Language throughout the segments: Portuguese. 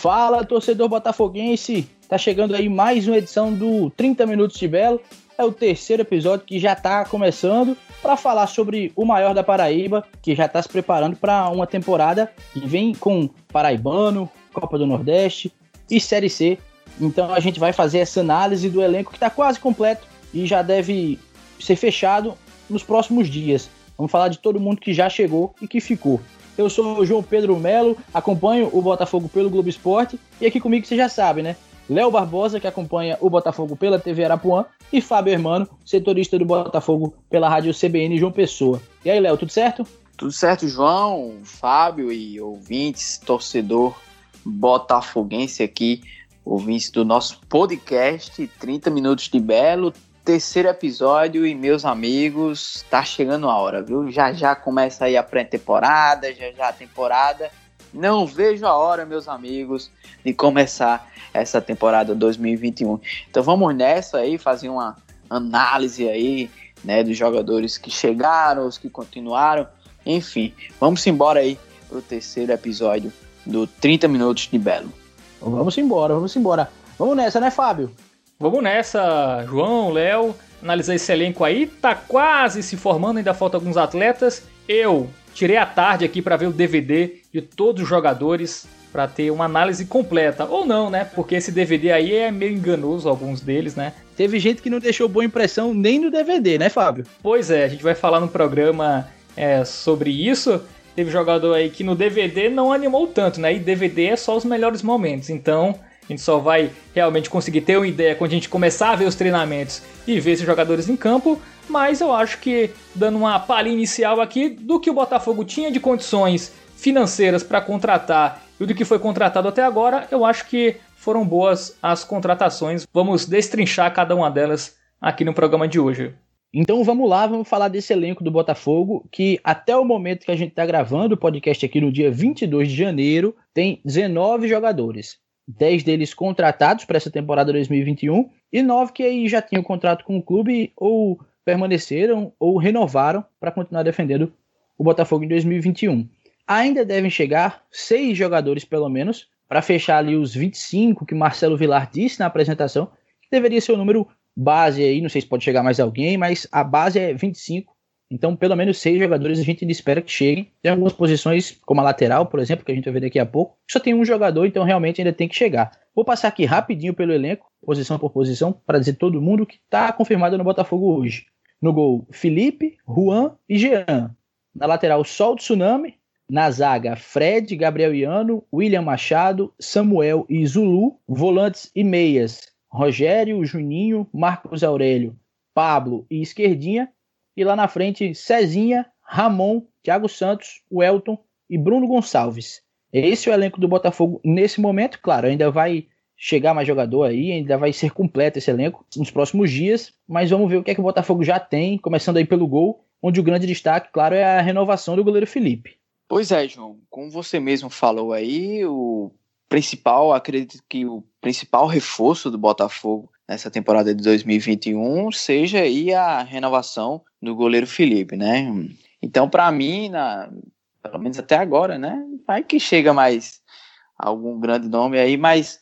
Fala, torcedor botafoguense! Tá chegando aí mais uma edição do 30 Minutos de Belo. É o terceiro episódio que já tá começando para falar sobre o maior da Paraíba, que já tá se preparando para uma temporada que vem com Paraibano, Copa do Nordeste e Série C. Então a gente vai fazer essa análise do elenco que está quase completo e já deve ser fechado nos próximos dias. Vamos falar de todo mundo que já chegou e que ficou. Eu sou o João Pedro Melo, acompanho o Botafogo pelo Globo Esporte e aqui comigo você já sabe, né? Léo Barbosa, que acompanha o Botafogo pela TV Arapuã, e Fábio Hermano, setorista do Botafogo pela rádio CBN João Pessoa. E aí, Léo, tudo certo? Tudo certo, João, Fábio e ouvintes, torcedor botafoguense aqui, ouvintes do nosso podcast 30 Minutos de Belo, terceiro episódio e meus amigos, tá chegando a hora, viu? Já já começa aí a pré-temporada, já já a temporada. Não vejo a hora, meus amigos, de começar essa temporada 2021. Então vamos nessa aí, fazer uma análise aí, né, dos jogadores que chegaram, os que continuaram, enfim. Vamos embora aí pro terceiro episódio do 30 minutos de Belo. Vamos embora, vamos embora. Vamos nessa, né, Fábio? Vamos nessa, João, Léo, analisar esse elenco aí. Tá quase se formando, ainda faltam alguns atletas. Eu tirei a tarde aqui para ver o DVD de todos os jogadores para ter uma análise completa. Ou não, né? Porque esse DVD aí é meio enganoso, alguns deles, né? Teve gente que não deixou boa impressão nem no DVD, né, Fábio? Pois é, a gente vai falar no programa é, sobre isso. Teve jogador aí que no DVD não animou tanto, né? E DVD é só os melhores momentos. Então, a gente só vai realmente conseguir ter uma ideia quando a gente começar a ver os treinamentos e ver esses jogadores em campo. Mas eu acho que, dando uma palhinha inicial aqui, do que o Botafogo tinha de condições financeiras para contratar e do que foi contratado até agora, eu acho que foram boas as contratações. Vamos destrinchar cada uma delas aqui no programa de hoje. Então vamos lá, vamos falar desse elenco do Botafogo, que até o momento que a gente está gravando o podcast aqui no dia 22 de janeiro, tem 19 jogadores. 10 deles contratados para essa temporada 2021 e 9 que aí já tinham contrato com o clube ou permaneceram ou renovaram para continuar defendendo o Botafogo em 2021. Ainda devem chegar seis jogadores pelo menos para fechar ali os 25 que Marcelo Vilar disse na apresentação, que deveria ser o número base aí, não sei se pode chegar mais alguém, mas a base é 25 então, pelo menos seis jogadores a gente espera que cheguem. Tem algumas posições, como a lateral, por exemplo, que a gente vai ver daqui a pouco. Só tem um jogador, então realmente ainda tem que chegar. Vou passar aqui rapidinho pelo elenco, posição por posição, para dizer todo mundo que está confirmado no Botafogo hoje. No gol, Felipe, Juan e Jean. Na lateral, Sol Tsunami. Na zaga, Fred, Gabriel Iano, William Machado, Samuel e Zulu. Volantes e meias, Rogério, Juninho, Marcos Aurélio, Pablo e Esquerdinha. E lá na frente, Cezinha, Ramon, Thiago Santos, Welton e Bruno Gonçalves. Esse é o elenco do Botafogo nesse momento. Claro, ainda vai chegar mais jogador aí, ainda vai ser completo esse elenco nos próximos dias. Mas vamos ver o que é que o Botafogo já tem, começando aí pelo gol, onde o grande destaque, claro, é a renovação do goleiro Felipe. Pois é, João. Como você mesmo falou aí, o principal, acredito que o principal reforço do Botafogo nessa temporada de 2021 seja aí a renovação do goleiro Felipe, né? Então, para mim, na, pelo menos até agora, né? Vai que chega mais algum grande nome aí, mas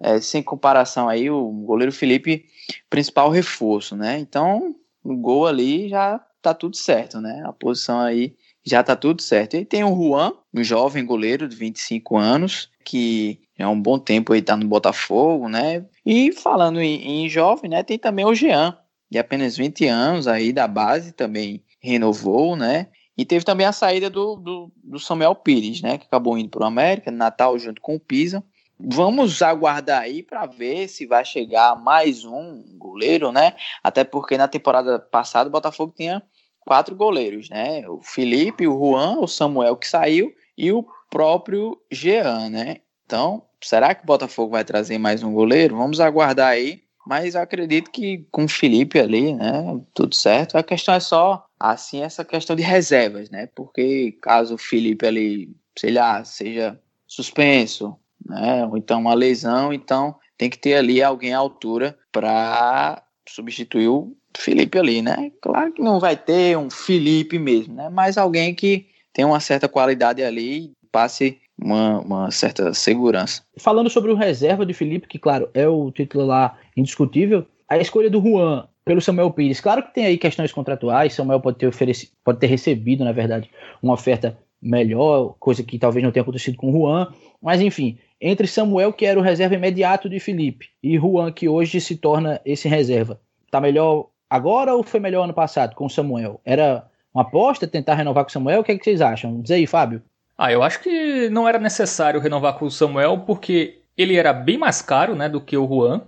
é, sem comparação aí, o goleiro Felipe, principal reforço, né? Então, o gol ali já tá tudo certo, né? A posição aí já tá tudo certo. E tem o Juan, um jovem goleiro de 25 anos, que é um bom tempo aí tá no Botafogo, né? E falando em, em jovem, né, tem também o Jean, de apenas 20 anos aí da base, também renovou, né? E teve também a saída do, do, do Samuel Pires, né? Que acabou indo para o América, Natal junto com o Pisa. Vamos aguardar aí para ver se vai chegar mais um goleiro, né? Até porque na temporada passada o Botafogo tinha quatro goleiros, né? O Felipe, o Juan, o Samuel que saiu e o próprio Jean, né? Então, será que o Botafogo vai trazer mais um goleiro? Vamos aguardar aí. Mas eu acredito que com o Felipe ali, né, tudo certo. A questão é só, assim, essa questão de reservas, né? Porque caso o Felipe ali, sei lá, seja suspenso, né, ou então uma lesão, então tem que ter ali alguém à altura para substituir o Felipe ali, né? Claro que não vai ter um Felipe mesmo, né? Mas alguém que tem uma certa qualidade ali, passe uma, uma certa segurança. Falando sobre o reserva de Felipe, que claro, é o titular indiscutível, a escolha do Juan pelo Samuel Pires, claro que tem aí questões contratuais, Samuel pode ter oferecido, pode ter recebido, na verdade, uma oferta melhor, coisa que talvez não tenha acontecido com o Juan, mas enfim, entre Samuel, que era o reserva imediato de Felipe, e Juan, que hoje se torna esse reserva, tá melhor agora ou foi melhor ano passado com o Samuel? Era uma aposta tentar renovar com o Samuel? O que, é que vocês acham? Diz aí, Fábio. Ah, eu acho que não era necessário renovar com o Samuel, porque ele era bem mais caro né, do que o Juan.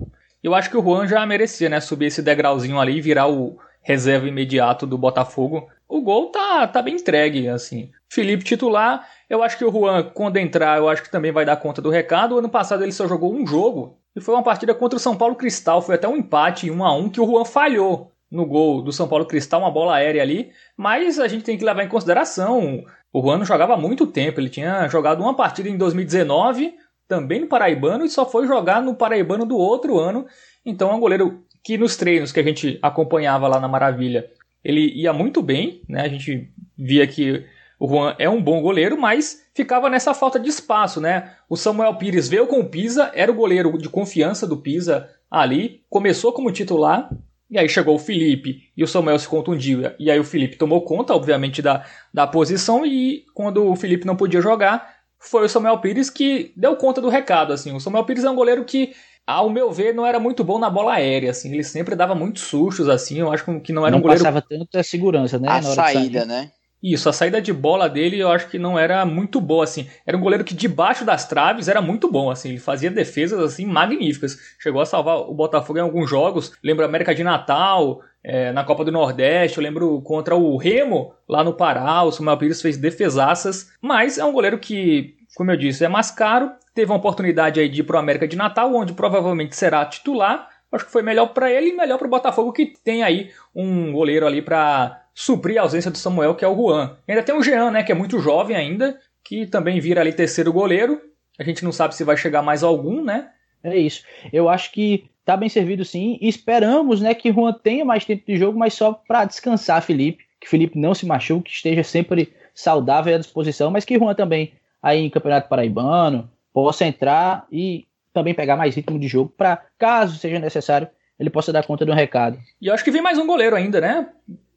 Eu acho que o Juan já merecia né, subir esse degrauzinho ali e virar o reserva imediato do Botafogo. O gol tá, tá bem entregue, assim. Felipe titular, eu acho que o Juan, quando entrar, eu acho que também vai dar conta do recado. Ano passado ele só jogou um jogo, e foi uma partida contra o São Paulo Cristal. Foi até um empate, 1 a 1 que o Juan falhou no gol do São Paulo Cristal, uma bola aérea ali. Mas a gente tem que levar em consideração o Juan jogava há muito tempo, ele tinha jogado uma partida em 2019, também no Paraibano, e só foi jogar no Paraibano do outro ano. Então é um goleiro que nos treinos que a gente acompanhava lá na Maravilha, ele ia muito bem, né? A gente via que o Juan é um bom goleiro, mas ficava nessa falta de espaço, né? O Samuel Pires veio com o Pisa, era o goleiro de confiança do Pisa ali, começou como titular, e aí chegou o Felipe e o Samuel se contundiu. E aí o Felipe tomou conta, obviamente, da, da posição. E quando o Felipe não podia jogar, foi o Samuel Pires que deu conta do recado. Assim. O Samuel Pires é um goleiro que, ao meu ver, não era muito bom na bola aérea. Assim. Ele sempre dava muitos sustos. assim. Eu acho que não era não um goleiro. Não passava tanta segurança, né? A saída, né? Isso, a saída de bola dele eu acho que não era muito boa, assim. Era um goleiro que debaixo das traves era muito bom, assim. Ele fazia defesas, assim, magníficas. Chegou a salvar o Botafogo em alguns jogos. Lembro América de Natal, é, na Copa do Nordeste. Eu lembro contra o Remo, lá no Pará. O Samuel Pires fez defesaças. Mas é um goleiro que, como eu disse, é mais caro. Teve uma oportunidade aí de ir pro América de Natal, onde provavelmente será titular. Acho que foi melhor para ele e melhor para o Botafogo, que tem aí um goleiro ali para suprir a ausência do Samuel, que é o Juan. E ainda tem o Jean, né, que é muito jovem ainda, que também vira ali terceiro goleiro. A gente não sabe se vai chegar mais algum, né? É isso. Eu acho que tá bem servido sim. E esperamos, né, que Juan tenha mais tempo de jogo, mas só para descansar Felipe, que Felipe não se machuque, que esteja sempre saudável e à disposição, mas que Juan também aí em Campeonato Paraibano possa entrar e também pegar mais ritmo de jogo para caso seja necessário ele possa dar conta do recado. E eu acho que vem mais um goleiro ainda, né?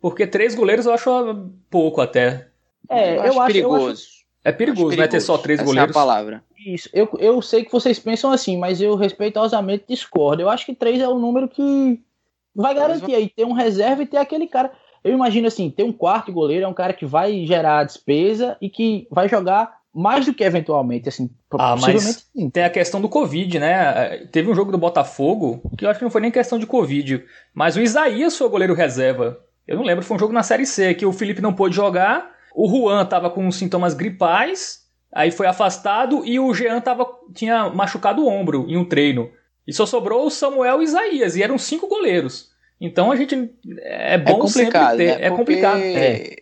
Porque três goleiros eu acho pouco até. É, eu, eu acho, perigoso. Eu acho... É perigoso, perigoso, né? Ter só três Essa goleiros. É a palavra. Isso. Eu, eu sei que vocês pensam assim, mas eu respeitosamente discordo. Eu acho que três é o número que vai garantir aí ter um reserva e ter aquele cara. Eu imagino assim, ter um quarto goleiro é um cara que vai gerar despesa e que vai jogar mais do que eventualmente, assim, ah, mas sim. tem a questão do Covid, né? Teve um jogo do Botafogo, que eu acho que não foi nem questão de Covid, mas o Isaías foi o goleiro reserva. Eu não lembro, foi um jogo na Série C que o Felipe não pôde jogar, o Juan tava com sintomas gripais, aí foi afastado e o Jean tava, tinha machucado o ombro em um treino. E só sobrou o Samuel e Isaías, e eram cinco goleiros. Então a gente. É bom é complicado, sempre ter. Né? É complicado. É.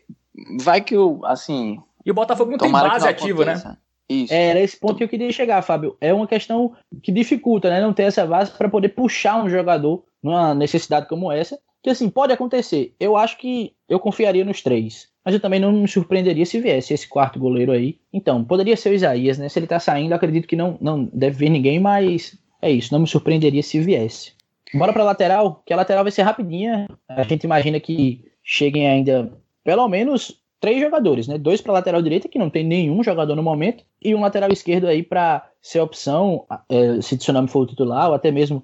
Vai que o. Assim. E o Botafogo não tem base ativa, né? Isso. É, era esse ponto que eu queria chegar, Fábio. É uma questão que dificulta, né? Não ter essa base para poder puxar um jogador numa necessidade como essa que assim, pode acontecer. Eu acho que eu confiaria nos três. Mas eu também não me surpreenderia se viesse esse quarto goleiro aí. Então, poderia ser o Isaías, né? Se ele tá saindo, acredito que não, não deve vir ninguém, mas é isso. Não me surpreenderia se viesse. Bora pra lateral, que a lateral vai ser rapidinha. A gente imagina que cheguem ainda pelo menos três jogadores, né? Dois para lateral direita, que não tem nenhum jogador no momento, e um lateral esquerdo aí para ser opção, é, se Tsunami for o titular, ou até mesmo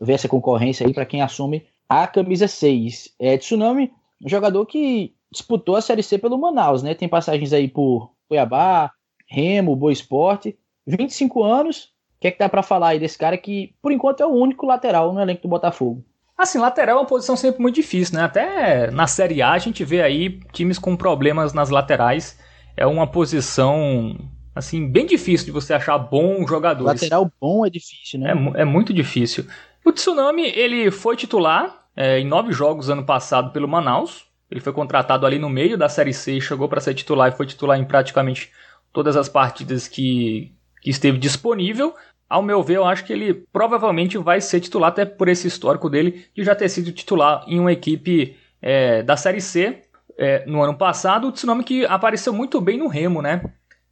ver essa concorrência aí para quem assume a camisa 6. É Tsunami, um jogador que disputou a Série C pelo Manaus, né? Tem passagens aí por Cuiabá, Remo, Boa Esporte. 25 anos. O que é que dá para falar aí desse cara que, por enquanto, é o único lateral no elenco do Botafogo? Assim, lateral é uma posição sempre muito difícil, né? Até na Série A a gente vê aí times com problemas nas laterais. É uma posição, assim, bem difícil de você achar bons jogadores. Lateral bom é difícil, né? É, é muito difícil. O Tsunami, ele foi titular é, em nove jogos ano passado pelo Manaus. Ele foi contratado ali no meio da Série C, chegou para ser titular e foi titular em praticamente todas as partidas que, que esteve disponível. Ao meu ver, eu acho que ele provavelmente vai ser titular, até por esse histórico dele de já ter sido titular em uma equipe é, da Série C é, no ano passado. O Tsunami que apareceu muito bem no Remo, né?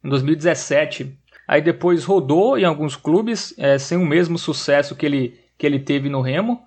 Em 2017. aí depois rodou em alguns clubes, é, sem o mesmo sucesso que ele, que ele teve no Remo.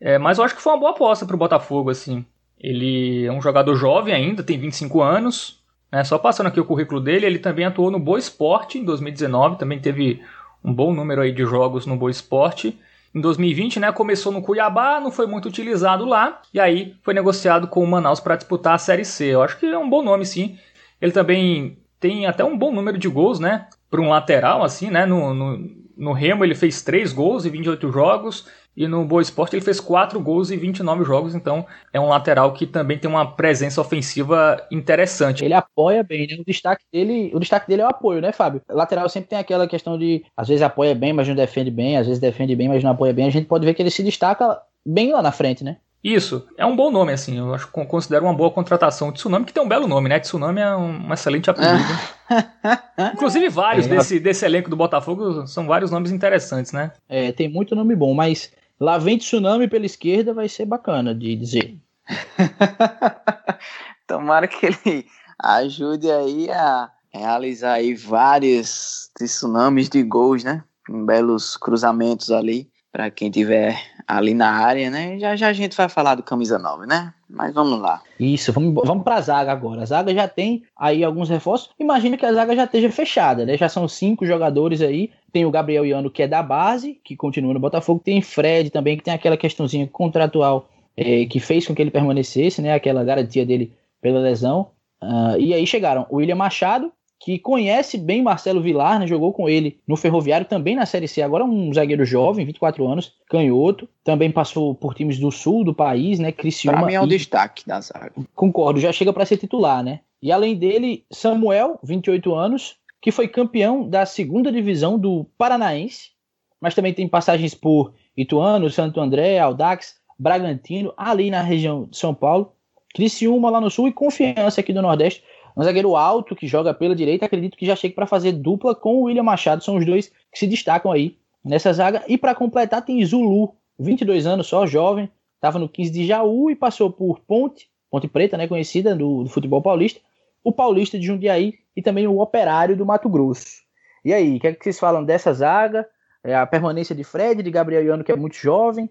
É, mas eu acho que foi uma boa aposta para o Botafogo, assim. Ele é um jogador jovem ainda, tem 25 anos. Né? Só passando aqui o currículo dele, ele também atuou no Boa Esporte em 2019, também teve um bom número aí de jogos no Boa Esporte. Em 2020, né, começou no Cuiabá, não foi muito utilizado lá, e aí foi negociado com o Manaus para disputar a Série C. Eu acho que é um bom nome, sim. Ele também tem até um bom número de gols, né, para um lateral, assim, né, no, no, no Remo ele fez 3 gols em 28 jogos, e no Boa Esporte ele fez 4 gols em 29 jogos, então é um lateral que também tem uma presença ofensiva interessante. Ele apoia bem, né? O destaque dele, o destaque dele é o apoio, né, Fábio? Lateral sempre tem aquela questão de às vezes apoia bem, mas não defende bem, às vezes defende bem, mas não apoia bem. A gente pode ver que ele se destaca bem lá na frente, né? Isso, é um bom nome, assim. Eu acho que considero uma boa contratação. O Tsunami, que tem um belo nome, né? Tsunami é um, excelente apelido. Inclusive, vários é, desse, desse elenco do Botafogo são vários nomes interessantes, né? É, tem muito nome bom, mas Lá vem tsunami pela esquerda, vai ser bacana de dizer. Tomara que ele ajude aí a realizar aí vários tsunamis de gols, né? Belos cruzamentos ali para quem tiver ali na área, né? Já já a gente vai falar do camisa 9, né? Mas vamos lá. Isso, vamos, vamos para a zaga agora. A zaga já tem aí alguns reforços. Imagina que a zaga já esteja fechada, né? Já são cinco jogadores aí. Tem o Gabriel Iano, que é da base, que continua no Botafogo. Tem Fred também, que tem aquela questãozinha contratual é, que fez com que ele permanecesse, né? Aquela garantia dele pela lesão. Uh, e aí chegaram o William Machado, que conhece bem Marcelo Vilar, né, jogou com ele no Ferroviário, também na Série C, agora um zagueiro jovem, 24 anos, canhoto, também passou por times do sul do país, né, Criciúma. Pra mim é o e... destaque da zaga. Concordo, já chega para ser titular, né? E além dele, Samuel, 28 anos, que foi campeão da segunda divisão do Paranaense, mas também tem passagens por Ituano, Santo André, Aldax, Bragantino, ali na região de São Paulo, Criciúma lá no sul e Confiança aqui do Nordeste. Um zagueiro alto que joga pela direita, acredito que já chega para fazer dupla com o William Machado. São os dois que se destacam aí nessa zaga. E para completar, tem Zulu, 22 anos só, jovem, estava no 15 de Jaú e passou por Ponte, Ponte Preta, né, conhecida do, do futebol paulista, o Paulista de Jundiaí e também o Operário do Mato Grosso. E aí, o que, é que vocês falam dessa zaga? É a permanência de Fred, de Gabriel Iano, que é muito jovem.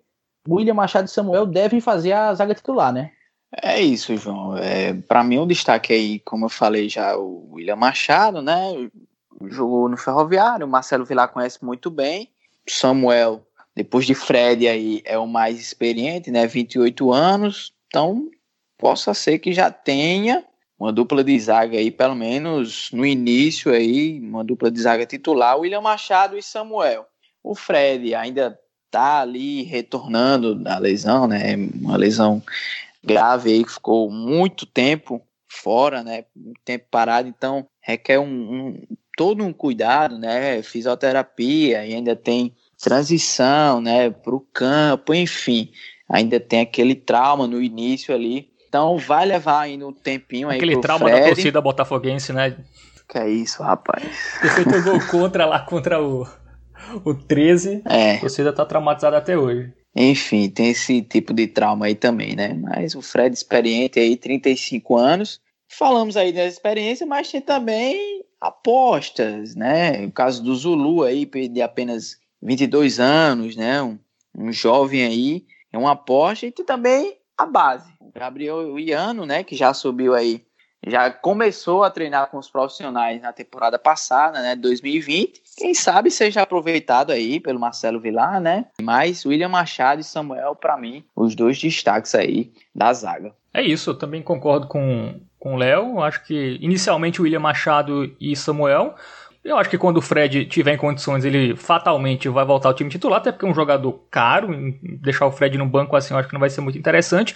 William Machado e Samuel devem fazer a zaga titular, né? É isso, João. É, para mim, o um destaque aí, como eu falei já, o William Machado, né? Jogou no Ferroviário, o Marcelo Vilar conhece muito bem. Samuel, depois de Fred aí, é o mais experiente, né? 28 anos. Então, possa ser que já tenha uma dupla de zaga aí, pelo menos no início aí, uma dupla de zaga titular, William Machado e Samuel. O Fred ainda tá ali retornando da lesão, né? Uma lesão grave aí, que ficou muito tempo fora, né? Muito tempo parado, então requer um, um todo um cuidado, né? Fisioterapia e ainda tem transição, né? Para o campo, enfim, ainda tem aquele trauma no início ali. Então vai levar ainda um tempinho aí. Aquele trauma Fred. da torcida botafoguense, né? Que é isso, rapaz. Você jogou contra lá contra o, o 13. É. A torcida tá traumatizada até hoje. Enfim, tem esse tipo de trauma aí também, né? Mas o Fred experiente aí, 35 anos. Falamos aí da experiência, mas tem também apostas, né? O caso do Zulu aí, de apenas 22 anos, né? Um, um jovem aí, é uma aposta. E tem também a base. O Gabriel Iano, né? Que já subiu aí já começou a treinar com os profissionais na temporada passada, né, 2020. Quem sabe seja aproveitado aí pelo Marcelo Vilar, né? Mas William Machado e Samuel, para mim, os dois destaques aí da zaga. É isso, eu também concordo com, com o Léo. Acho que inicialmente William Machado e Samuel. Eu acho que quando o Fred tiver em condições, ele fatalmente vai voltar ao time titular, até porque é um jogador caro. Deixar o Fred no banco assim, eu acho que não vai ser muito interessante.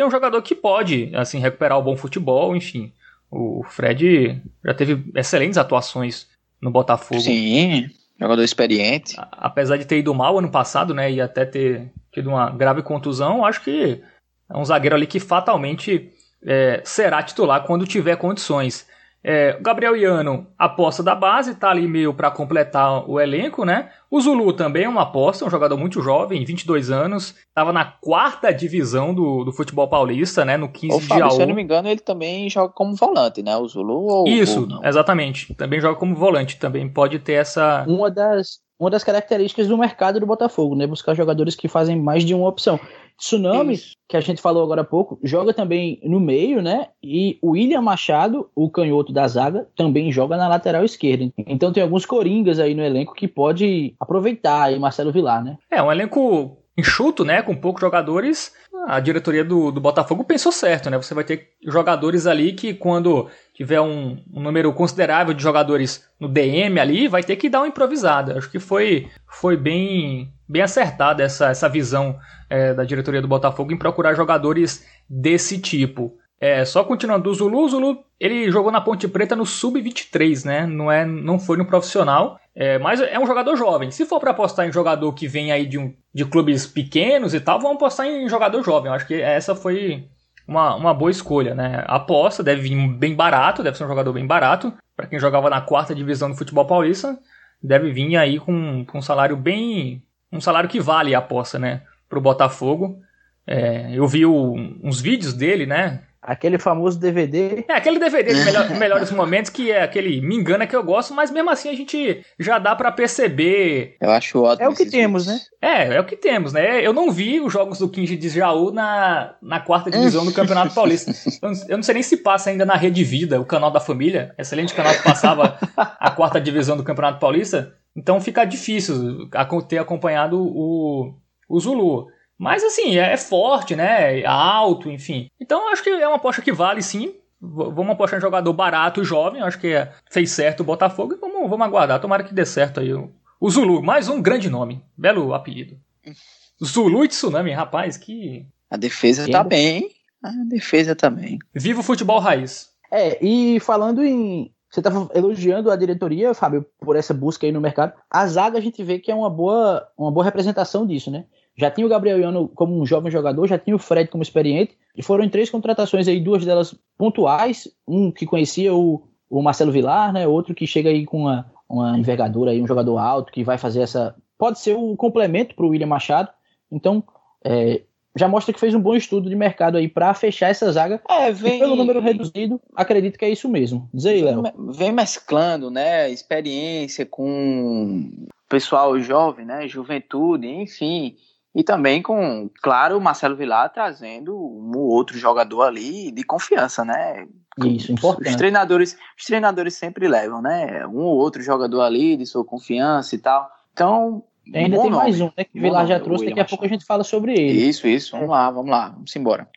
E é um jogador que pode, assim, recuperar o bom futebol, enfim. O Fred já teve excelentes atuações no Botafogo. Sim, jogador experiente. Apesar de ter ido mal ano passado, né, e até ter tido uma grave contusão, acho que é um zagueiro ali que fatalmente é, será titular quando tiver condições. É, Gabriel Iano, aposta da base, tá ali meio para completar o elenco, né? O Zulu também é uma aposta, um jogador muito jovem, 22 anos, estava na quarta divisão do, do futebol paulista, né? No 15 Ô, Fábio, de AU. Se eu não me engano, ele também joga como volante, né? O Zulu ou Isso, ou exatamente. Também joga como volante, também pode ter essa. Uma das, uma das características do mercado do Botafogo, né? Buscar jogadores que fazem mais de uma opção. Tsunami, Isso. que a gente falou agora há pouco, joga também no meio, né? E o William Machado, o canhoto da zaga, também joga na lateral esquerda. Então tem alguns coringas aí no elenco que pode aproveitar aí Marcelo Vilar, né? É, um elenco enxuto, né? Com poucos jogadores. A diretoria do, do Botafogo pensou certo, né? Você vai ter jogadores ali que quando tiver um, um, número considerável de jogadores no DM ali, vai ter que dar uma improvisada. Acho que foi, foi bem, bem acertada essa, essa visão é, da diretoria do Botafogo em procurar jogadores desse tipo. É, só continuando do Zulu, o Zulu ele jogou na Ponte Preta no sub-23, né? Não, é, não foi no profissional, é, mas é um jogador jovem. Se for para apostar em jogador que vem aí de, um, de clubes pequenos e tal, vamos apostar em jogador jovem. Eu acho que essa foi uma, uma boa escolha, né? Aposta deve vir bem barato, deve ser um jogador bem barato. Para quem jogava na quarta divisão do futebol paulista, deve vir aí com, com um salário bem. Um salário que vale a aposta, né? Pro Botafogo. É, eu vi o, uns vídeos dele, né? Aquele famoso DVD. É, aquele DVD de melhor, melhores momentos, que é aquele me engana que eu gosto, mas mesmo assim a gente já dá para perceber. Eu acho ótimo. É o que temos, vídeos. né? É, é o que temos, né? Eu não vi os jogos do 15 de Jaú na, na quarta divisão do Campeonato Paulista. Eu não sei nem se passa ainda na Rede Vida, o canal da família. Excelente canal que passava a quarta divisão do Campeonato Paulista. Então fica difícil ter acompanhado o, o Zulu. Mas assim, é, é forte, né? É alto, enfim. Então acho que é uma aposta que vale sim. Vamos apostar em jogador barato e jovem. Acho que é, fez certo o Botafogo. E vamos, vamos aguardar. Tomara que dê certo aí. O Zulu, mais um grande nome. Belo apelido. Zulu e Tsunami, rapaz, que. A defesa tá bem. A defesa também. Tá Viva o futebol raiz. É, e falando em. Você estava elogiando a diretoria, Fábio, por essa busca aí no mercado. A zaga a gente vê que é uma boa, uma boa representação disso, né? Já tinha o Gabriel Iano como um jovem jogador, já tinha o Fred como experiente, e foram em três contratações aí, duas delas pontuais, um que conhecia o, o Marcelo Vilar, né, outro que chega aí com uma, uma envergadura aí, um jogador alto que vai fazer essa, pode ser o um complemento para o William Machado, então é, já mostra que fez um bom estudo de mercado aí para fechar essa zaga. É, vem... E pelo número reduzido, acredito que é isso mesmo. Diz aí, Léo. Vem mesclando, né, experiência com pessoal jovem, né, juventude, enfim. E também com, claro, o Marcelo Vilar trazendo um outro jogador ali de confiança, né? Isso, importante. Os treinadores, os treinadores sempre levam, né? Um ou outro jogador ali de sua confiança e tal. Então. Ainda tem nome. mais um, né? Que o Vilar já trouxe, daqui a pouco a gente fala sobre ele. Isso, isso. Vamos lá, vamos lá. Vamos embora.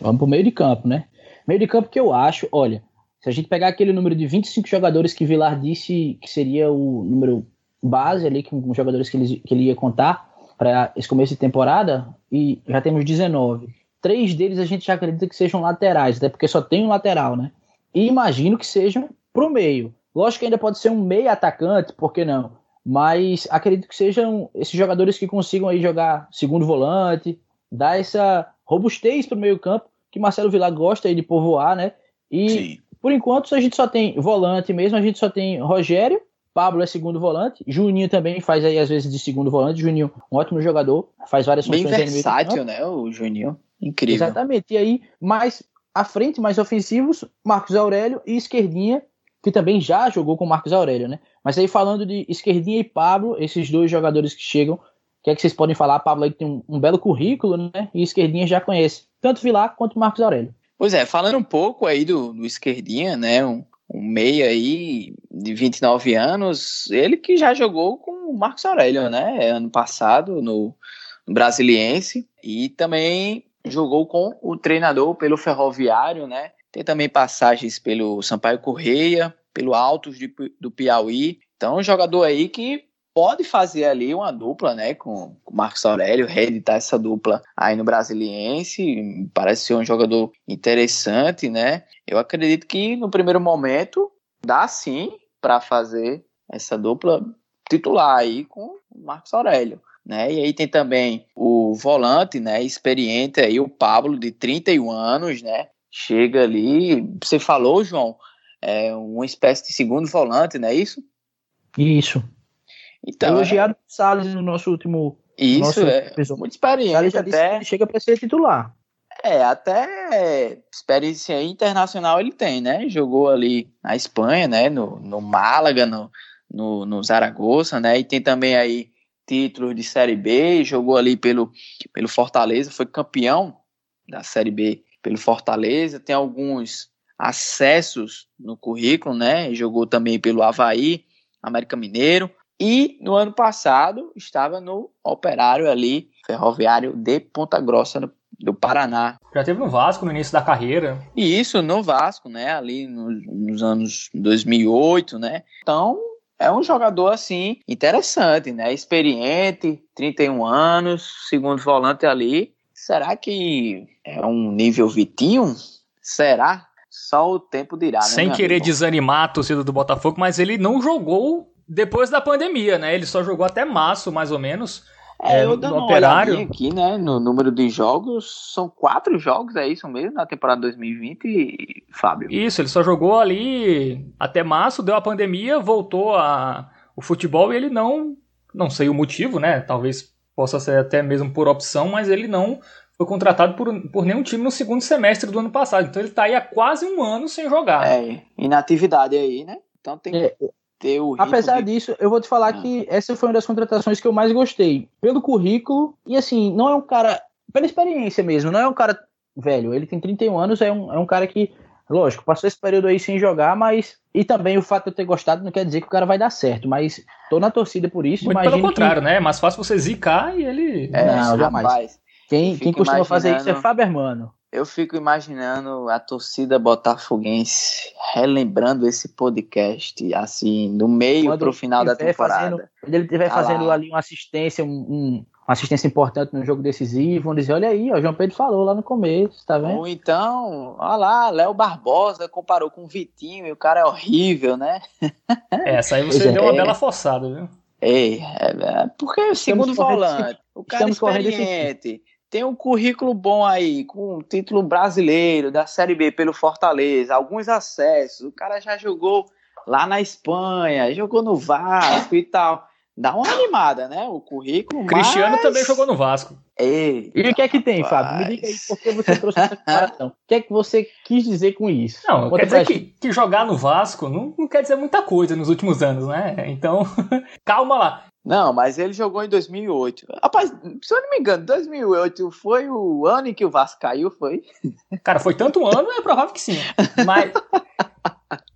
Vamos pro meio de campo, né? Meio de campo que eu acho, olha, se a gente pegar aquele número de 25 jogadores que Vilar disse que seria o número base ali, com jogadores que ele, que ele ia contar, para esse começo de temporada e já temos 19. Três deles a gente já acredita que sejam laterais, até porque só tem um lateral, né? E imagino que sejam pro meio. Lógico que ainda pode ser um meio atacante, por que não? Mas acredito que sejam esses jogadores que consigam aí jogar segundo volante, dar essa robustez pro meio campo, que Marcelo Vilar gosta aí de povoar, né? E Sim. por enquanto a gente só tem volante mesmo, a gente só tem Rogério Pablo é segundo volante, Juninho também faz aí às vezes de segundo volante, Juninho, um ótimo jogador, faz várias Bem funções versátil, né, o Juninho, incrível. Exatamente, e aí, mais à frente, mais ofensivos, Marcos Aurélio e Esquerdinha, que também já jogou com Marcos Aurélio, né? Mas aí falando de Esquerdinha e Pablo, esses dois jogadores que chegam, o que é que vocês podem falar? Pablo aí tem um, um belo currículo, né? E Esquerdinha já conhece tanto Vilar quanto Marcos Aurélio. Pois é, falando um pouco aí do, do Esquerdinha, né? Um, um meia aí de 29 anos, ele que já jogou com o Marcos Aurélio, né? Ano passado no, no Brasiliense e também jogou com o treinador pelo Ferroviário, né? Tem também passagens pelo Sampaio Correia, pelo Altos de, do Piauí. Então, um jogador aí que pode fazer ali uma dupla, né, com o Marcos Aurélio, reeditar essa dupla aí no Brasiliense, parece ser um jogador interessante, né? Eu acredito que no primeiro momento dá sim para fazer essa dupla titular aí com o Marcos Aurélio. Né? E aí tem também o volante, né, experiente aí, o Pablo, de 31 anos, né? Chega ali, você falou, João, é uma espécie de segundo volante, não é isso? Isso. Então, Elogiado é... Salles no nosso último. Isso, nosso é. Episódio. Muito experiente. já até... chega para ser titular. É, até experiência internacional ele tem, né? Jogou ali na Espanha, né? No, no Málaga, no, no, no Zaragoza, né? E tem também aí títulos de Série B, jogou ali pelo, pelo Fortaleza, foi campeão da Série B pelo Fortaleza, tem alguns acessos no currículo, né? Jogou também pelo Havaí, América Mineiro, e no ano passado estava no Operário ali, Ferroviário de Ponta Grossa, no, do Paraná. Já teve no Vasco no início da carreira. E isso no Vasco, né? Ali nos, nos anos 2008, né? Então é um jogador assim interessante, né? Experiente, 31 anos, segundo volante ali. Será que é um nível Vitinho? Será? Só o tempo dirá, né? Sem querer amigo? desanimar a torcida do Botafogo, mas ele não jogou depois da pandemia, né? Ele só jogou até março, mais ou menos. É, é eu dando no operário aqui, né? No número de jogos, são quatro jogos, é isso mesmo, na temporada 2020, Fábio? Isso, ele só jogou ali até março, deu a pandemia, voltou a o futebol e ele não, não sei o motivo, né? Talvez possa ser até mesmo por opção, mas ele não foi contratado por, por nenhum time no segundo semestre do ano passado. Então ele está aí há quase um ano sem jogar. É, inatividade aí, né? Então tem que é, ter o Apesar de... disso, eu vou te falar ah. que essa foi uma das contratações que eu mais gostei. Pelo currículo, e assim, não é um cara. Pela experiência mesmo, não é um cara velho. Ele tem 31 anos, é um, é um cara que, lógico, passou esse período aí sem jogar, mas. E também o fato de eu ter gostado não quer dizer que o cara vai dar certo, mas tô na torcida por isso. Muito pelo contrário, que... né? É mais fácil você zicar e ele. É, não, jamais. Quem, quem costuma fazer isso é Fabermano. Eu fico imaginando a torcida botafoguense relembrando esse podcast, assim, no meio quando pro final da temporada. Fazendo, quando ele estiver tá fazendo lá. ali uma assistência, um, um, uma assistência importante no jogo decisivo, vão dizer, olha aí, ó, o João Pedro falou lá no começo, tá vendo? Ou então, olha lá, Léo Barbosa comparou com o Vitinho e o cara é horrível, né? É, essa aí você deu uma bela forçada, viu? É, é, é porque é o segundo volante, o cara é experiente, tem um currículo bom aí, com um título brasileiro da Série B pelo Fortaleza, alguns acessos. O cara já jogou lá na Espanha, jogou no Vasco e tal. Dá uma animada, né? O currículo. Cristiano mas... também jogou no Vasco. Ei, e o que é que tem, Fábio? Me diga aí por que você trouxe essa comparação. o que é que você quis dizer com isso? Não, Conta quer dizer que, que, jogar no Vasco não, não quer dizer muita coisa nos últimos anos, né? Então, calma lá. Não, mas ele jogou em 2008. Rapaz, se eu não me engano, 2008 foi o ano em que o Vasco caiu, foi? Cara, foi tanto ano, é provável que sim. Mas,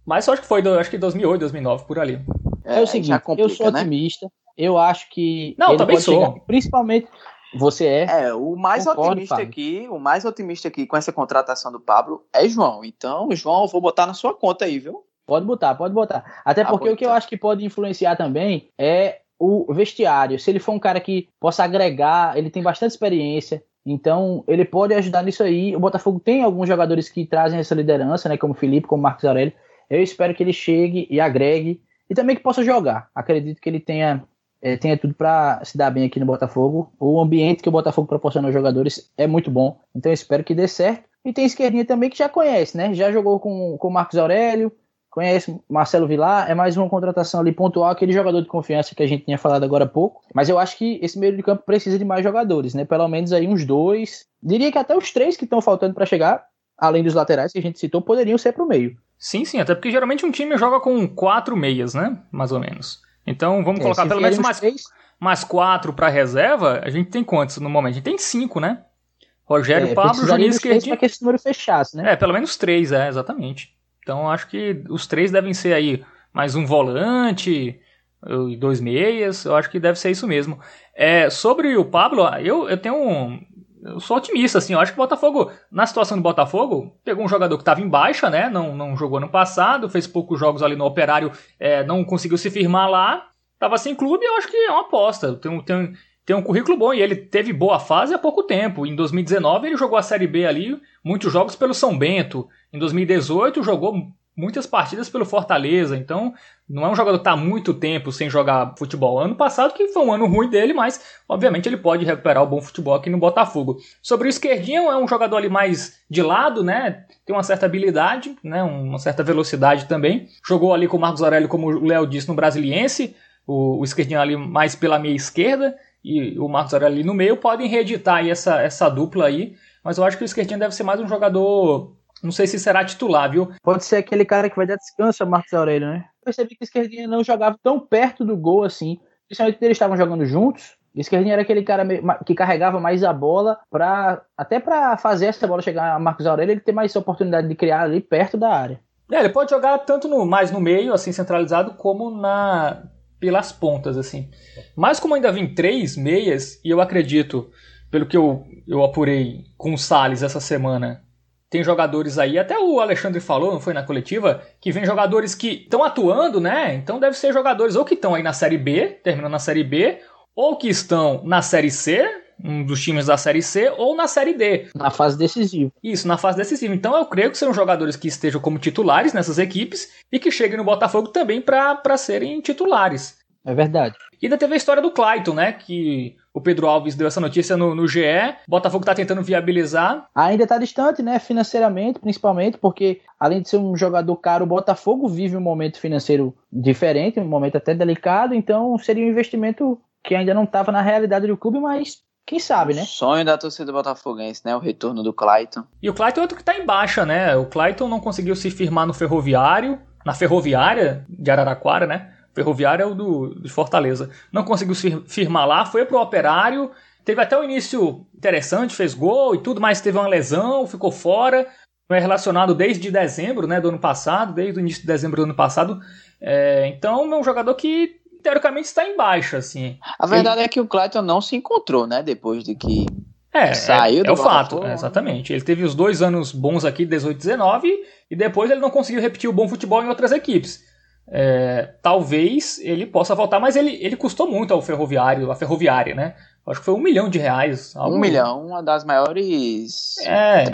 mas eu acho que foi, acho que 2008, 2009, por ali. É, é o seguinte, complica, eu sou né? otimista. Eu acho que. Não, também sou. Chegar, principalmente você é. É, o mais Concordo, otimista Fábio. aqui, o mais otimista aqui com essa contratação do Pablo é João. Então, João, eu vou botar na sua conta aí, viu? Pode botar, pode botar. Até ah, porque o que eu acho que pode influenciar também é o vestiário. Se ele for um cara que possa agregar, ele tem bastante experiência, então ele pode ajudar nisso aí. O Botafogo tem alguns jogadores que trazem essa liderança, né, como o Felipe, como o Marcos Aurélio. Eu espero que ele chegue e agregue e também que possa jogar. Acredito que ele tenha, é, tenha tudo para se dar bem aqui no Botafogo. O ambiente que o Botafogo proporciona aos jogadores é muito bom, então eu espero que dê certo. E tem esquerdinha também que já conhece, né? Já jogou com, com o Marcos Aurélio, conhece Marcelo Vilar, é mais uma contratação ali pontual, aquele jogador de confiança que a gente tinha falado agora há pouco. Mas eu acho que esse meio de campo precisa de mais jogadores, né? Pelo menos aí uns dois. Diria que até os três que estão faltando para chegar, além dos laterais que a gente citou, poderiam ser para o meio. Sim, sim, até porque geralmente um time joga com quatro meias, né? Mais ou menos. Então vamos é, colocar pelo menos mais, mais quatro para reserva. A gente tem quantos no momento? A gente tem cinco, né? Rogério, é, Pablo, Juninho Esquerdinho. Que esse número fechasse, né? É, pelo menos três, é, exatamente. Então acho que os três devem ser aí mais um volante e dois meias. Eu acho que deve ser isso mesmo. É, sobre o Pablo, eu, eu tenho um. Eu sou otimista, assim. Eu acho que o Botafogo, na situação do Botafogo, pegou um jogador que estava em baixa, né? Não, não jogou no passado, fez poucos jogos ali no Operário, é, não conseguiu se firmar lá. Tava sem clube, eu acho que é uma aposta. Tem, tem, tem um currículo bom e ele teve boa fase há pouco tempo. Em 2019 ele jogou a Série B ali, muitos jogos pelo São Bento. Em 2018 jogou muitas partidas pelo Fortaleza, então não é um jogador que está muito tempo sem jogar futebol. Ano passado que foi um ano ruim dele, mas obviamente ele pode recuperar o bom futebol aqui no Botafogo. Sobre o esquerdinho, é um jogador ali mais de lado, né? Tem uma certa habilidade, né? Uma certa velocidade também. Jogou ali com o Marcos Aurélio, como o Léo disse, no Brasiliense. O, o esquerdinho ali mais pela meia esquerda e o Marcos Aurélio ali no meio podem reeditar aí essa, essa dupla aí. Mas eu acho que o esquerdinho deve ser mais um jogador não sei se será titular, viu? Pode ser aquele cara que vai dar descanso a Marcos Aurélio, né? Eu percebi que o Esquerdinha não jogava tão perto do gol assim. Principalmente quando eles estavam jogando juntos. O Esquerdinha era aquele cara que carregava mais a bola para até para fazer essa bola chegar a Marcos Aurélio, ele ter mais oportunidade de criar ali perto da área. É, ele pode jogar tanto no mais no meio, assim centralizado, como na pelas pontas, assim. Mas como ainda vem três meias e eu acredito, pelo que eu, eu apurei com o Salles essa semana, tem jogadores aí, até o Alexandre falou, não foi na coletiva, que vem jogadores que estão atuando, né? Então deve ser jogadores ou que estão aí na Série B, terminando na Série B, ou que estão na Série C, um dos times da Série C, ou na Série D. Na fase decisiva. Isso, na fase decisiva. Então eu creio que são jogadores que estejam como titulares nessas equipes e que cheguem no Botafogo também para serem titulares. É verdade. E ainda teve a história do Clayton, né? Que o Pedro Alves deu essa notícia no, no GE. Botafogo está tentando viabilizar. Ainda está distante, né? Financeiramente, principalmente, porque além de ser um jogador caro, o Botafogo vive um momento financeiro diferente, um momento até delicado. Então seria um investimento que ainda não estava na realidade do clube, mas quem sabe, né? Sonho da torcida botafoguense, né? O retorno do Clayton. E o Clayton é outro que está em baixa, né? O Clayton não conseguiu se firmar no ferroviário, na ferroviária de Araraquara, né? Ferroviário é o do, de Fortaleza. Não conseguiu firmar lá, foi pro Operário. Teve até um início interessante, fez gol e tudo, mas teve uma lesão, ficou fora. Não é relacionado desde dezembro né, do ano passado, desde o início de dezembro do ano passado. É, então é um jogador que teoricamente está em baixa, assim. A verdade Ele... é que o Clayton não se encontrou, né? Depois de que é, saiu é, é o fato, é, exatamente. Ele teve os dois anos bons aqui, 18 19, e depois ele não conseguiu repetir o bom futebol em outras equipes. É, talvez ele possa voltar, mas ele, ele custou muito ao ferroviário, a ferroviária, né? Acho que foi um milhão de reais. Algo... Um milhão, uma das maiores é.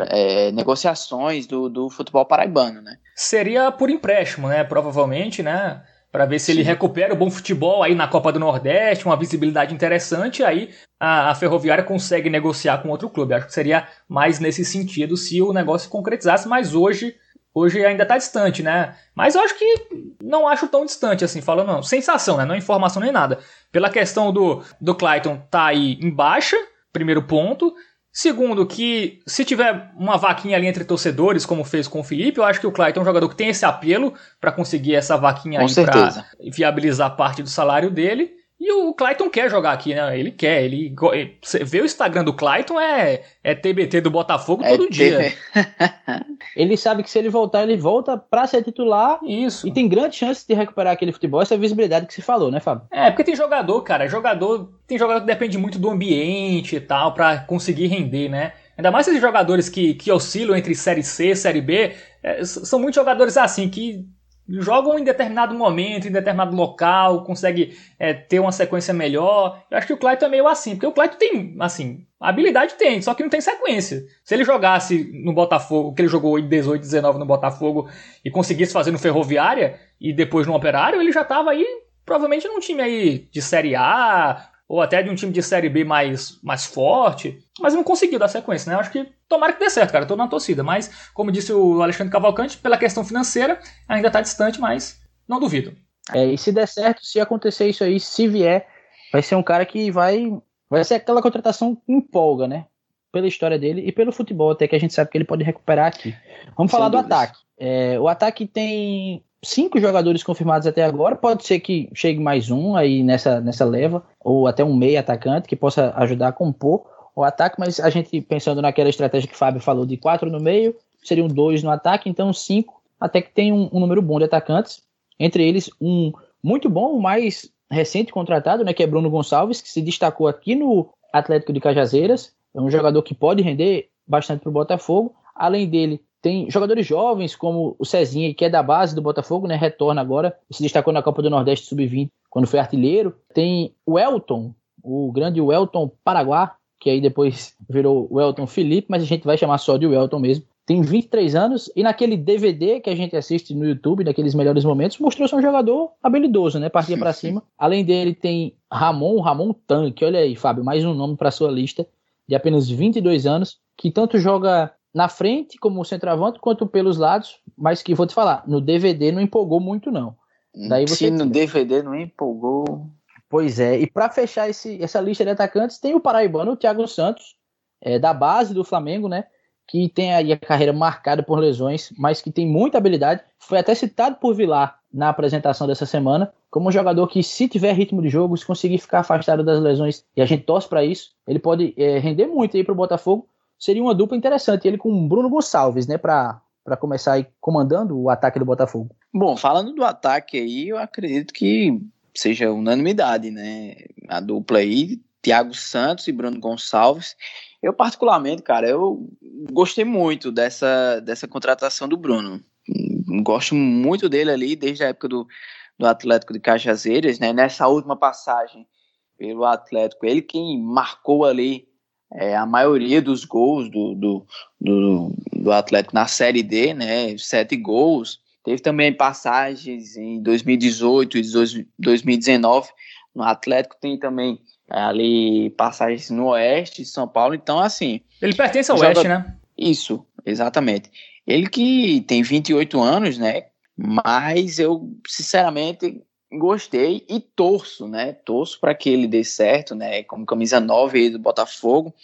É, negociações do, do futebol paraibano, né? Seria por empréstimo, né? Provavelmente, né? Para ver se Sim. ele recupera o bom futebol aí na Copa do Nordeste, uma visibilidade interessante, aí a, a Ferroviária consegue negociar com outro clube. Acho que seria mais nesse sentido se o negócio se concretizasse, mas hoje hoje ainda está distante, né? Mas eu acho que não acho tão distante assim, falando não. Sensação, né? Não é informação nem nada. Pela questão do, do Clayton tá aí em baixa, primeiro ponto. Segundo, que se tiver uma vaquinha ali entre torcedores, como fez com o Felipe, eu acho que o Clayton é um jogador que tem esse apelo para conseguir essa vaquinha com aí para viabilizar parte do salário dele. E o Clayton quer jogar aqui, né? Ele quer. Ele, você vê o Instagram do Clayton é, é TBT do Botafogo é todo dia. ele sabe que se ele voltar, ele volta pra ser titular. Isso. E tem grande chance de recuperar aquele futebol, essa visibilidade que se falou, né, Fábio? É, porque tem jogador, cara. Jogador. Tem jogador que depende muito do ambiente e tal, para conseguir render, né? Ainda mais esses jogadores que, que oscilam entre Série C e Série B. É, são muitos jogadores assim que jogam em determinado momento, em determinado local, consegue é, ter uma sequência melhor. Eu acho que o Clayton é meio assim, porque o Clayton tem, assim, habilidade tem, só que não tem sequência. Se ele jogasse no Botafogo, que ele jogou em 18, 19 no Botafogo e conseguisse fazer no Ferroviária e depois no Operário, ele já estava aí provavelmente num time aí de Série A ou até de um time de Série B mais, mais forte, mas não conseguiu dar sequência, né? acho que tomara que dê certo, cara, tô na torcida, mas como disse o Alexandre Cavalcante, pela questão financeira, ainda tá distante, mas não duvido. É, e se der certo, se acontecer isso aí, se vier, vai ser um cara que vai vai ser aquela contratação que empolga, né? Pela história dele e pelo futebol, até que a gente sabe que ele pode recuperar aqui. Vamos Sem falar dúvidas. do ataque. É, o ataque tem cinco jogadores confirmados até agora. Pode ser que chegue mais um aí nessa, nessa leva, ou até um meio atacante que possa ajudar a compor o ataque, mas a gente pensando naquela estratégia que o Fábio falou de quatro no meio, seriam dois no ataque, então cinco, até que tem um, um número bom de atacantes. Entre eles, um muito bom, o mais recente contratado, né, que é Bruno Gonçalves, que se destacou aqui no Atlético de Cajazeiras. É um jogador que pode render bastante para o Botafogo. Além dele, tem jogadores jovens, como o Cezinha, que é da base do Botafogo, né? Retorna agora, se destacou na Copa do Nordeste Sub-20, quando foi artilheiro. Tem o Elton, o grande Elton Paraguá, que aí depois virou o Elton Felipe, mas a gente vai chamar só de Elton mesmo. tem 23 anos e naquele DVD que a gente assiste no YouTube, naqueles melhores momentos, mostrou ser um jogador habilidoso, né? Partia para cima. Além dele tem Ramon, Ramon Tanque. Olha aí, Fábio, mais um nome para sua lista de apenas 22 anos, que tanto joga na frente como centroavante quanto pelos lados, mas que vou te falar, no DVD não empolgou muito não. Daí você Se no DVD não empolgou. Pois é, e para fechar esse, essa lista de atacantes, tem o paraibano, o Thiago Santos, é, da base do Flamengo, né? que tem aí a carreira marcada por lesões, mas que tem muita habilidade. Foi até citado por Vilar na apresentação dessa semana, como um jogador que, se tiver ritmo de jogo, se conseguir ficar afastado das lesões, e a gente torce para isso, ele pode é, render muito aí para o Botafogo. Seria uma dupla interessante, ele com o Bruno Gonçalves, né, para começar aí comandando o ataque do Botafogo. Bom, falando do ataque aí, eu acredito que seja unanimidade, né? A dupla aí, Thiago Santos e Bruno Gonçalves. Eu, particularmente, cara, eu gostei muito dessa, dessa contratação do Bruno. Gosto muito dele ali desde a época do, do Atlético de Cajazeiras, né? Nessa última passagem pelo Atlético, ele quem marcou ali é, a maioria dos gols do, do, do, do, Atlético na Série D, né? Sete gols. Teve também passagens em 2018 e 2019 no Atlético. Tem também ali passagens no oeste de São Paulo. Então, assim. Ele pertence ao oeste, né? Isso, exatamente. Ele que tem 28 anos, né? Mas eu, sinceramente, gostei e torço, né? Torço para que ele dê certo, né? Como camisa 9 do Botafogo.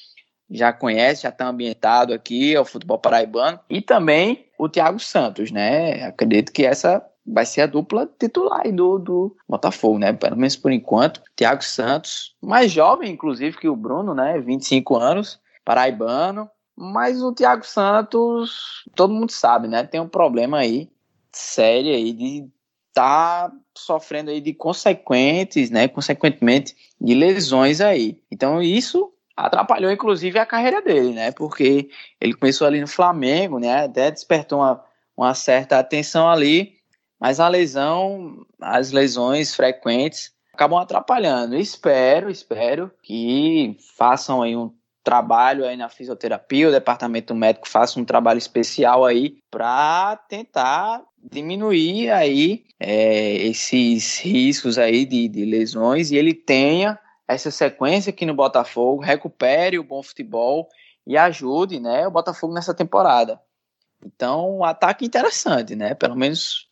Já conhece, já está ambientado aqui ao futebol paraibano. E também o Thiago Santos, né? Acredito que essa vai ser a dupla titular do, do Botafogo, né? Pelo menos por enquanto. Thiago Santos, mais jovem, inclusive, que o Bruno, né? 25 anos, paraibano. Mas o Thiago Santos, todo mundo sabe, né? Tem um problema aí, sério aí, de tá sofrendo aí de consequentes, né? Consequentemente, de lesões aí. Então, isso atrapalhou, inclusive, a carreira dele, né? Porque ele começou ali no Flamengo, né? Até despertou uma, uma certa atenção ali mas a lesão, as lesões frequentes acabam atrapalhando. Espero, espero que façam aí um trabalho aí na fisioterapia, o departamento médico faça um trabalho especial aí para tentar diminuir aí é, esses riscos aí de, de lesões e ele tenha essa sequência aqui no Botafogo, recupere o bom futebol e ajude, né, o Botafogo nessa temporada. Então, um ataque interessante, né? Pelo menos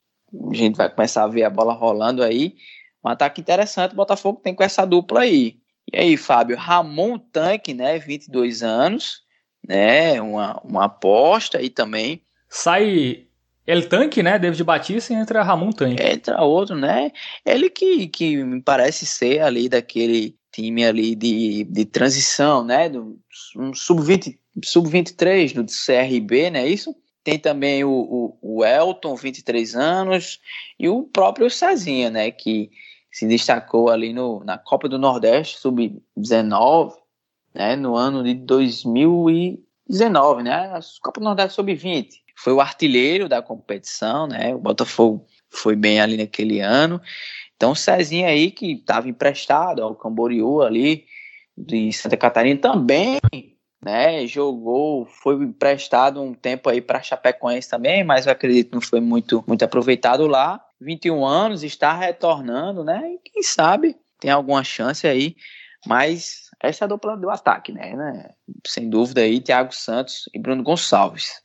a gente vai começar a ver a bola rolando aí. Um ataque interessante, o Botafogo tem com essa dupla aí. E aí, Fábio, Ramon Tanque, né, 22 anos, né, uma, uma aposta aí também. Sai El Tanque, né, David Batista e entra Ramon Tanque. Entra outro, né, ele que, que me parece ser ali daquele time ali de, de transição, né, do, um sub-20, sub-23 do CRB, né, isso? Tem também o, o, o, Elton, 23 anos, e o próprio Cezinha, né, que se destacou ali no, na Copa do Nordeste, sub-19, né, no ano de 2019, né, a Copa do Nordeste sub-20. Foi o artilheiro da competição, né, o Botafogo foi bem ali naquele ano. Então, o Cezinha aí, que estava emprestado ao Camboriú ali, de Santa Catarina, também né? Jogou, foi emprestado um tempo aí para Chapecoense também, mas eu acredito que não foi muito, muito aproveitado lá. 21 anos, está retornando, né? E quem sabe tem alguma chance aí, mas essa é a dupla do ataque, né? né? Sem dúvida aí, Thiago Santos e Bruno Gonçalves.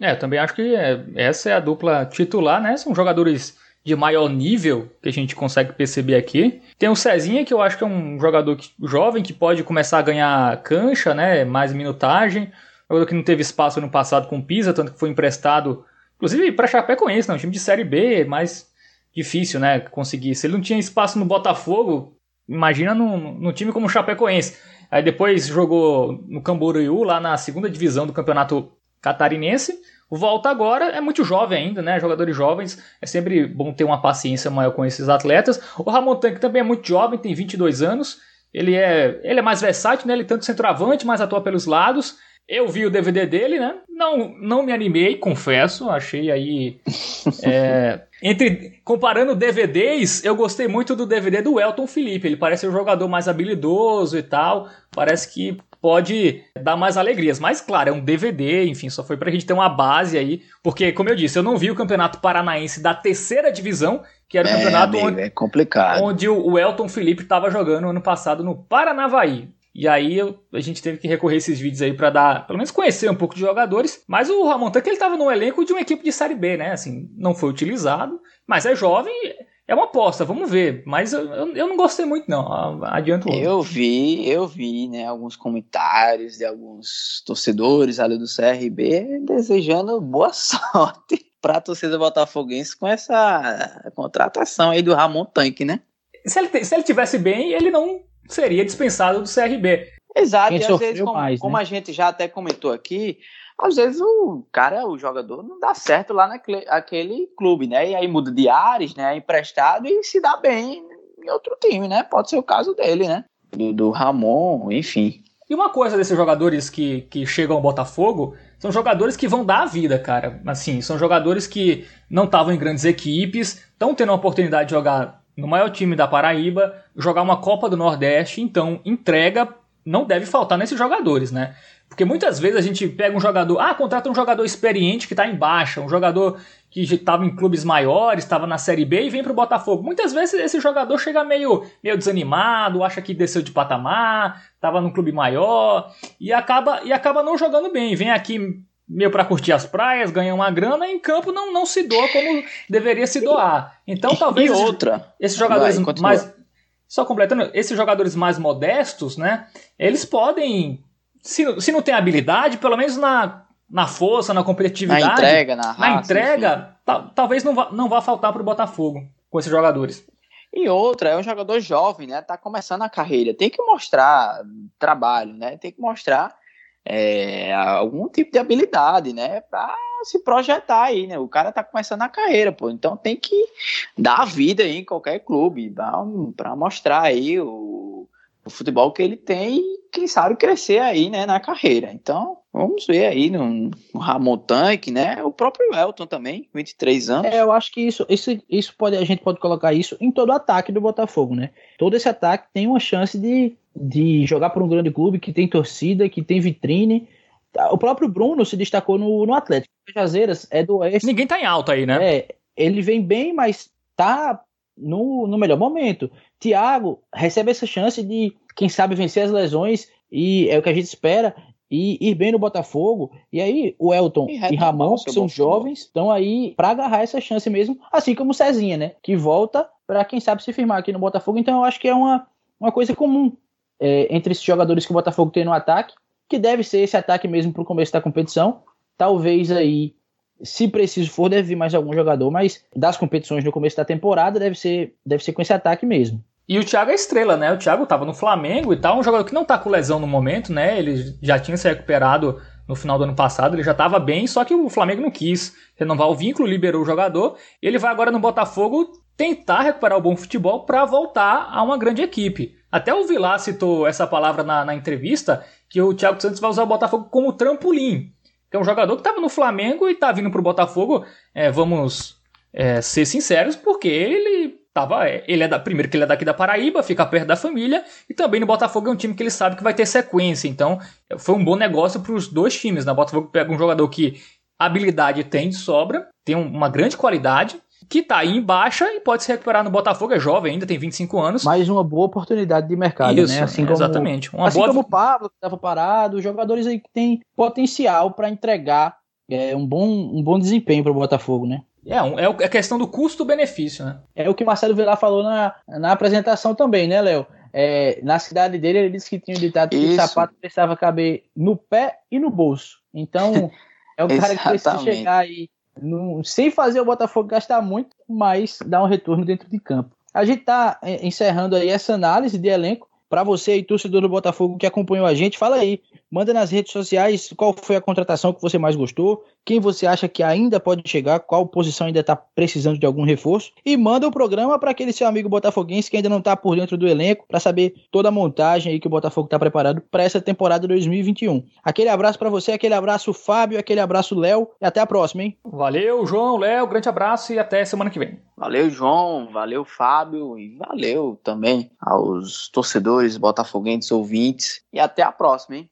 É, também acho que é, essa é a dupla titular, né? São jogadores de maior nível que a gente consegue perceber aqui. Tem o Cezinha, que eu acho que é um jogador que, jovem que pode começar a ganhar cancha, né, mais minutagem. Jogador que não teve espaço no passado com o Pisa, tanto que foi emprestado, inclusive para Chapecoense, né, um time de Série B, mais difícil, né, conseguir. Se ele não tinha espaço no Botafogo, imagina num, num time como o Chapecoense. Aí depois jogou no Camboriú, lá na segunda divisão do campeonato catarinense. O Volta agora é muito jovem ainda, né? Jogadores jovens, é sempre bom ter uma paciência maior com esses atletas. O Ramon Tanque também é muito jovem, tem 22 anos. Ele é, ele é mais versátil, né? Ele tanto centroavante, mas atua pelos lados. Eu vi o DVD dele, né? Não, não me animei, confesso. Achei aí. É, entre comparando DVDs, eu gostei muito do DVD do Elton Felipe. Ele parece um jogador mais habilidoso e tal. Parece que pode dar mais alegrias. Mas, claro, é um DVD, enfim, só foi pra gente ter uma base aí. Porque, como eu disse, eu não vi o Campeonato Paranaense da terceira divisão, que era o É, campeonato amigo, onde, é complicado. onde o Elton Felipe estava jogando ano passado no Paranavaí. E aí eu- a gente teve que recorrer a esses vídeos aí pra dar, pelo menos conhecer um pouco de jogadores. Mas o Ramon Tanque ele tava no elenco de uma equipe de série B, né? Assim, não foi utilizado, mas é jovem, é uma aposta, vamos ver. Mas eu, eu, eu não gostei muito não. Adianto logo. Eu vi, eu vi, né, alguns comentários de alguns torcedores ali do CRB desejando boa sorte para a torcida botafoguense com essa contratação aí do Ramon Tanque, né? Se ele, se ele tivesse bem, ele não seria dispensado do CRB. Exato, Quem e às vezes, como, mais, como né? a gente já até comentou aqui, às vezes o cara, o jogador, não dá certo lá naquele aquele clube, né? E aí muda de ares, né? É emprestado e se dá bem em outro time, né? Pode ser o caso dele, né? Do, do Ramon, enfim. E uma coisa desses jogadores que, que chegam ao Botafogo são jogadores que vão dar a vida, cara. Assim, são jogadores que não estavam em grandes equipes, estão tendo a oportunidade de jogar no maior time da Paraíba, jogar uma Copa do Nordeste, então entrega não deve faltar nesses jogadores, né? Porque muitas vezes a gente pega um jogador, ah, contrata um jogador experiente que está em baixa, um jogador que estava em clubes maiores, estava na Série B e vem para o Botafogo. Muitas vezes esse jogador chega meio, meio desanimado, acha que desceu de patamar, estava num clube maior e acaba, e acaba não jogando bem. Vem aqui meio para curtir as praias, ganha uma grana e em campo não, não se doa como deveria se doar. Então talvez e esses- outra, esses jogadores Vai, mais. Só completando, esses jogadores mais modestos, né? Eles podem. Se, se não tem habilidade, pelo menos na, na força, na na competitividade. entrega, na raça, na entrega, ta- talvez não vá, não vá faltar pro Botafogo com esses jogadores. E outra, é um jogador jovem, né? Tá começando a carreira. Tem que mostrar trabalho, né? Tem que mostrar é, algum tipo de habilidade, né? Pra se projetar aí, né? O cara tá começando a carreira, pô. Então tem que dar a vida aí em qualquer clube um- pra mostrar aí o, o futebol que ele tem e quem sabe crescer aí, né? Na carreira. Então vamos ver aí no, no Ramon Tanque, né? O próprio Elton também, 23 anos. É, eu acho que isso, isso, isso pode, a gente pode colocar isso em todo o ataque do Botafogo, né? Todo esse ataque tem uma chance de, de jogar por um grande clube que tem torcida, que tem vitrine. Tá, O próprio Bruno se destacou no, no Atlético. Cajazeiras é do Oeste. Ninguém tá em alta aí, né? É, ele vem bem, mas tá no, no melhor momento. Thiago recebe essa chance de, quem sabe, vencer as lesões, e é o que a gente espera, e ir bem no Botafogo. E aí, o Elton E e, Ramon, que são jovens, estão aí para agarrar essa chance mesmo, assim como o Cezinha, né? Que volta para, quem sabe, se firmar aqui no Botafogo. Então, eu acho que é uma, uma coisa comum é, entre esses jogadores que o Botafogo tem no ataque, que deve ser esse ataque mesmo para o começo da competição. Talvez aí se preciso for, deve vir mais algum jogador, mas das competições no começo da temporada deve ser, deve ser com esse ataque mesmo. E o Thiago é estrela, né? O Thiago tava no Flamengo e tal, um jogador que não tá com lesão no momento, né? Ele já tinha se recuperado no final do ano passado, ele já tava bem, só que o Flamengo não quis renovar o vínculo, liberou o jogador, ele vai agora no Botafogo tentar recuperar o bom futebol para voltar a uma grande equipe. Até o Vilar citou essa palavra na, na entrevista, que o Thiago Santos vai usar o Botafogo como trampolim. Que é um jogador que estava no Flamengo e tá vindo pro Botafogo, é, vamos é, ser sinceros, porque ele tava. Ele é da. Primeiro que ele é daqui da Paraíba, fica perto da família, e também no Botafogo é um time que ele sabe que vai ter sequência. Então, foi um bom negócio para os dois times. Né? O Botafogo pega um jogador que habilidade tem de sobra, tem um- uma grande qualidade, que tá aí em baixa e pode se recuperar no Botafogo, é jovem ainda, tem 25 anos. Mais uma boa oportunidade de mercado, Isso, né? Assim como, exatamente. Uma assim boa como o Pablo, que estava parado, jogadores aí que têm potencial para entregar é, um, bom, um bom desempenho para o Botafogo, né? É, um- é o- é a questão do custo-benefício, né? É o que o Marcelo Vilar falou na, na apresentação também, né, Léo? É, na cidade dele, ele disse que tinha um ditado que o Isso. sapato precisava caber no pé e no bolso. Então, é um cara que precisa chegar aí num- sem fazer o Botafogo gastar muito, mas dar um retorno dentro de campo. A gente está encerrando aí essa análise de elenco. Para você aí, torcedor do Botafogo que acompanhou a gente, fala aí. Manda nas redes sociais qual foi a contratação que você mais gostou, quem você acha que ainda pode chegar, qual posição ainda está precisando de algum reforço. E manda o programa para aquele seu amigo botafoguense que ainda não está por dentro do elenco, para saber toda a montagem aí que o Botafogo está preparado para essa temporada 2021. Aquele abraço para você, aquele abraço Fábio, aquele abraço Léo e até a próxima, hein? Valeu, João, Léo, grande abraço e até semana que vem. Valeu, João. Valeu, Fábio. E valeu também aos torcedores botafoguenses ouvintes. E até a próxima, hein?